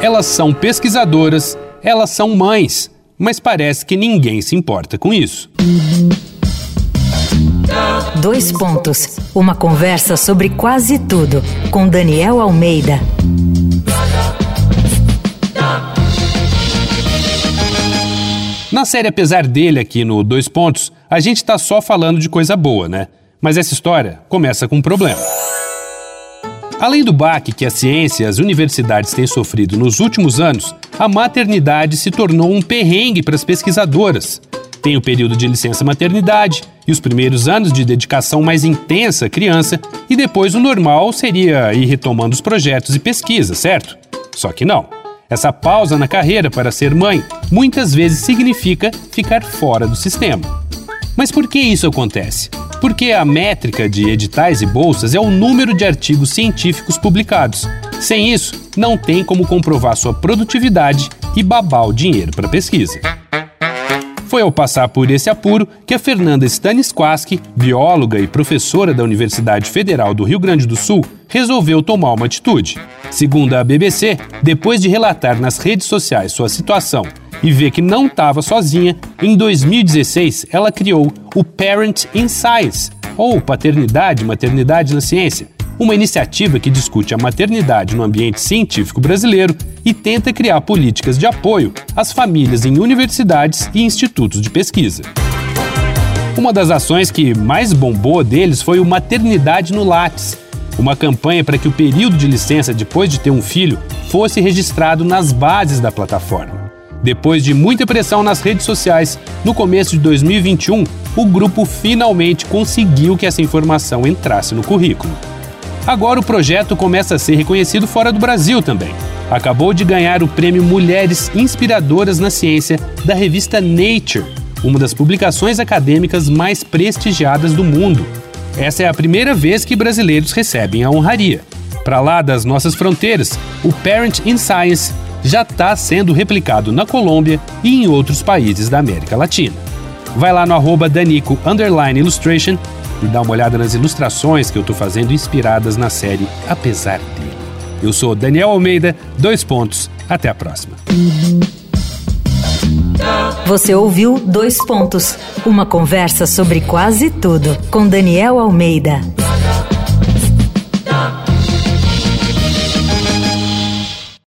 Elas são pesquisadoras, elas são mães, mas parece que ninguém se importa com isso. Dois pontos. Uma conversa sobre quase tudo com Daniel Almeida. Na série Apesar dele aqui no Dois Pontos, a gente tá só falando de coisa boa, né? Mas essa história começa com um problema. Além do baque que a ciência e as universidades têm sofrido nos últimos anos, a maternidade se tornou um perrengue para as pesquisadoras. Tem o período de licença maternidade e os primeiros anos de dedicação mais intensa à criança, e depois o normal seria ir retomando os projetos e pesquisas, certo? Só que não. Essa pausa na carreira para ser mãe muitas vezes significa ficar fora do sistema. Mas por que isso acontece? Porque a métrica de editais e bolsas é o número de artigos científicos publicados. Sem isso, não tem como comprovar sua produtividade e babar o dinheiro para pesquisa. Foi ao passar por esse apuro que a Fernanda Stanisquaski, bióloga e professora da Universidade Federal do Rio Grande do Sul, resolveu tomar uma atitude. Segundo a BBC, depois de relatar nas redes sociais sua situação e ver que não estava sozinha, em 2016 ela criou o Parent in Science, ou Paternidade e Maternidade na Ciência, uma iniciativa que discute a maternidade no ambiente científico brasileiro e tenta criar políticas de apoio às famílias em universidades e institutos de pesquisa. Uma das ações que mais bombou deles foi o Maternidade no Lattes, uma campanha para que o período de licença depois de ter um filho fosse registrado nas bases da plataforma. Depois de muita pressão nas redes sociais, no começo de 2021, o grupo finalmente conseguiu que essa informação entrasse no currículo. Agora o projeto começa a ser reconhecido fora do Brasil também. Acabou de ganhar o prêmio Mulheres Inspiradoras na Ciência da revista Nature, uma das publicações acadêmicas mais prestigiadas do mundo. Essa é a primeira vez que brasileiros recebem a honraria. Para lá das nossas fronteiras, o Parent in Science já está sendo replicado na Colômbia e em outros países da América Latina. Vai lá no arroba Danico Illustration e dá uma olhada nas ilustrações que eu estou fazendo inspiradas na série Apesar dele. Eu sou Daniel Almeida, dois pontos, até a próxima. Você ouviu Dois Pontos, uma conversa sobre quase tudo com Daniel Almeida.